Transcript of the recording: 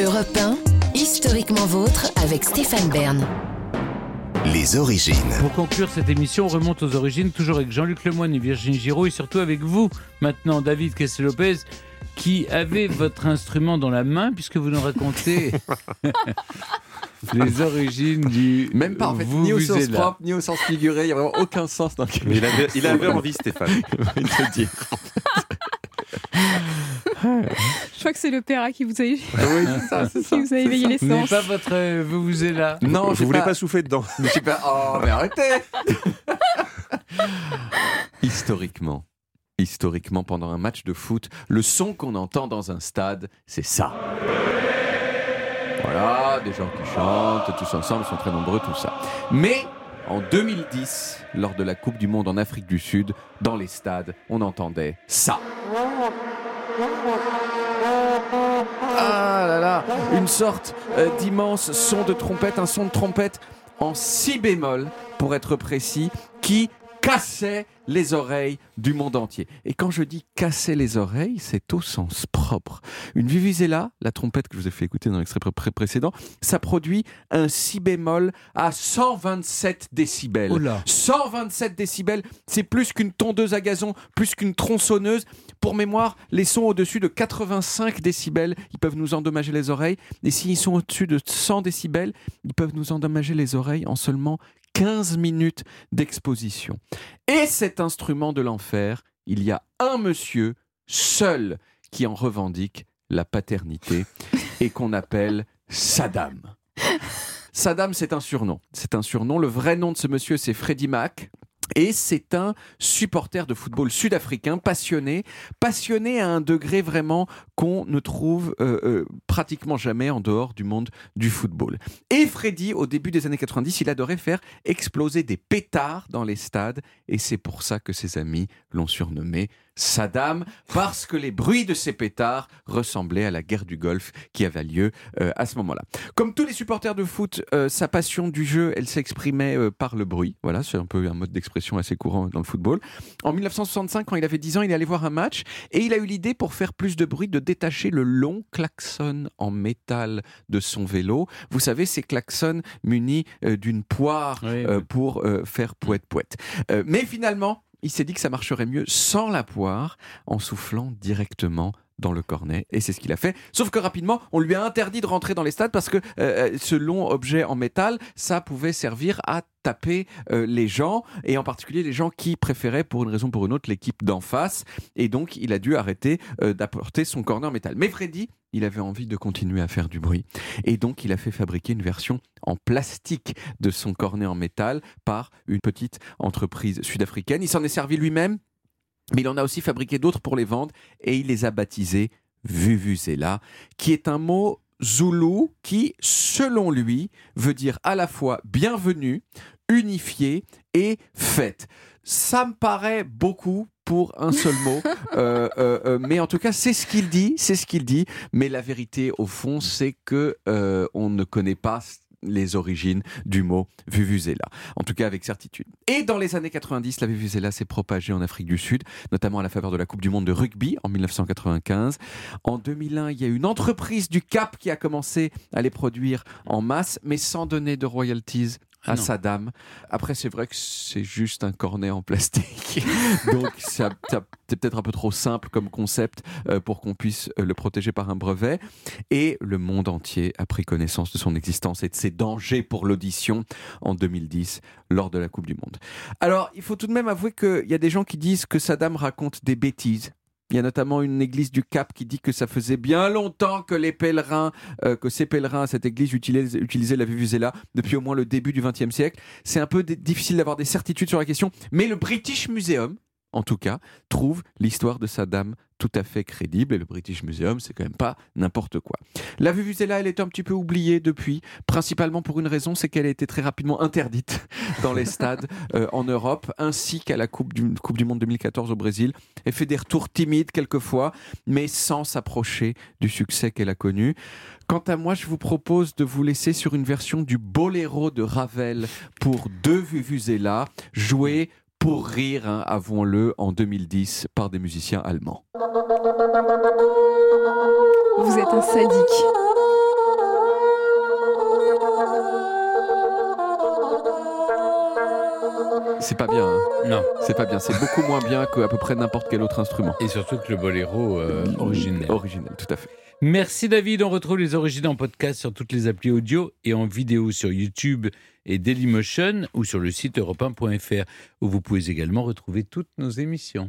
Europe 1, historiquement vôtre avec Stéphane Bern. Les origines. Pour conclure cette émission, on remonte aux origines, toujours avec Jean-Luc Lemoyne et Virginie Giraud, et surtout avec vous, maintenant, David Kessel-Lopez, qui avez votre instrument dans la main, puisque vous nous racontez les origines du. Même pas, en fait, ni au sens propre, ni au sens figuré, il n'y a vraiment aucun sens dans le il avait, il avait envie, Stéphane. il te dire. Je crois que c'est l'opéra qui vous a, Oui, c'est ça, c'est ça. qui vous a éveillé les pas votre. euh, Vous vous êtes là. Non, Je voulais pas... pas souffler dedans. Je suis pas... Oh, mais arrêtez Historiquement, historiquement, pendant un match de foot, le son qu'on entend dans un stade, c'est ça. Voilà, des gens qui chantent, tous ensemble, ils sont très nombreux, tout ça. Mais en 2010, lors de la Coupe du Monde en Afrique du Sud, dans les stades, on entendait ça. Une sorte euh, d'immense son de trompette, un son de trompette en si bémol, pour être précis, qui cassait les oreilles du monde entier. Et quand je dis casser les oreilles, c'est au sens propre. Une vuvuzela, la trompette que je vous ai fait écouter dans l'extrait pré- précédent, ça produit un si bémol à 127 décibels. Oh là. 127 décibels, c'est plus qu'une tondeuse à gazon, plus qu'une tronçonneuse. Pour mémoire, les sons au-dessus de 85 décibels, ils peuvent nous endommager les oreilles. Et s'ils sont au-dessus de 100 décibels, ils peuvent nous endommager les oreilles en seulement 15 minutes d'exposition. Et cet instrument de l'enfer, il y a un monsieur seul qui en revendique la paternité et qu'on appelle Saddam. Saddam, c'est un surnom. C'est un surnom. Le vrai nom de ce monsieur, c'est Freddie Mac. Et c'est un supporter de football sud-africain passionné, passionné à un degré vraiment qu'on ne trouve euh, euh, pratiquement jamais en dehors du monde du football. Et Freddy, au début des années 90, il adorait faire exploser des pétards dans les stades, et c'est pour ça que ses amis l'ont surnommé Saddam, parce que les bruits de ces pétards ressemblaient à la guerre du Golfe qui avait lieu euh, à ce moment-là. Comme tous les supporters de foot, euh, sa passion du jeu, elle s'exprimait euh, par le bruit. Voilà, c'est un peu un mode d'expression assez courant dans le football. En 1965, quand il avait 10 ans, il est allé voir un match et il a eu l'idée, pour faire plus de bruit, de détacher le long klaxon en métal de son vélo. Vous savez, ces klaxons munis d'une poire Oui, oui. pour faire poète-poète. Euh, mais finalement, il s'est dit que ça marcherait mieux sans la poire, en soufflant directement dans le cornet, et c'est ce qu'il a fait. Sauf que rapidement, on lui a interdit de rentrer dans les stades parce que euh, ce long objet en métal, ça pouvait servir à taper euh, les gens, et en particulier les gens qui préféraient, pour une raison ou pour une autre, l'équipe d'en face, et donc il a dû arrêter euh, d'apporter son cornet en métal. Mais Freddy, il avait envie de continuer à faire du bruit, et donc il a fait fabriquer une version en plastique de son cornet en métal par une petite entreprise sud-africaine. Il s'en est servi lui-même, mais il en a aussi fabriqué d'autres pour les vendre et il les a baptisés Vuvuzela, qui est un mot zoulou qui, selon lui, veut dire à la fois bienvenue, unifié et fête. Ça me paraît beaucoup pour un seul mot, Euh, euh, euh, mais en tout cas, c'est ce qu'il dit, c'est ce qu'il dit. Mais la vérité, au fond, c'est que on ne connaît pas les origines du mot Vuvuzela, en tout cas avec certitude. Et dans les années 90, la Vuvuzela s'est propagée en Afrique du Sud, notamment à la faveur de la Coupe du Monde de rugby en 1995. En 2001, il y a une entreprise du Cap qui a commencé à les produire en masse, mais sans donner de royalties à non. Saddam. Après, c'est vrai que c'est juste un cornet en plastique. Donc, c'est peut-être un peu trop simple comme concept euh, pour qu'on puisse euh, le protéger par un brevet. Et le monde entier a pris connaissance de son existence et de ses dangers pour l'audition en 2010 lors de la Coupe du Monde. Alors, il faut tout de même avouer qu'il y a des gens qui disent que Saddam raconte des bêtises. Il y a notamment une église du Cap qui dit que ça faisait bien longtemps que les pèlerins, euh, que ces pèlerins à cette église utilisaient, la vuvuzela depuis au moins le début du XXe siècle. C'est un peu difficile d'avoir des certitudes sur la question, mais le British Museum, en tout cas, trouve l'histoire de Saddam tout à fait crédible. Et le British Museum, c'est quand même pas n'importe quoi. La vuvuzela, elle est un petit peu oubliée depuis, principalement pour une raison, c'est qu'elle a été très rapidement interdite dans les stades euh, en Europe, ainsi qu'à la coupe du, coupe du Monde 2014 au Brésil. Elle fait des retours timides quelquefois, mais sans s'approcher du succès qu'elle a connu. Quant à moi, je vous propose de vous laisser sur une version du Boléro de Ravel pour deux Vuvuzela, jouée pour rire, hein, avouons-le, en 2010 par des musiciens allemands. Vous êtes un sadique. C'est pas bien. Hein. Non. C'est pas bien. C'est beaucoup moins bien qu'à peu près n'importe quel autre instrument. Et surtout que le boléro euh, originel. Originel, tout à fait. Merci David, on retrouve les origines en podcast sur toutes les applis audio et en vidéo sur YouTube et Dailymotion ou sur le site europe1.fr où vous pouvez également retrouver toutes nos émissions.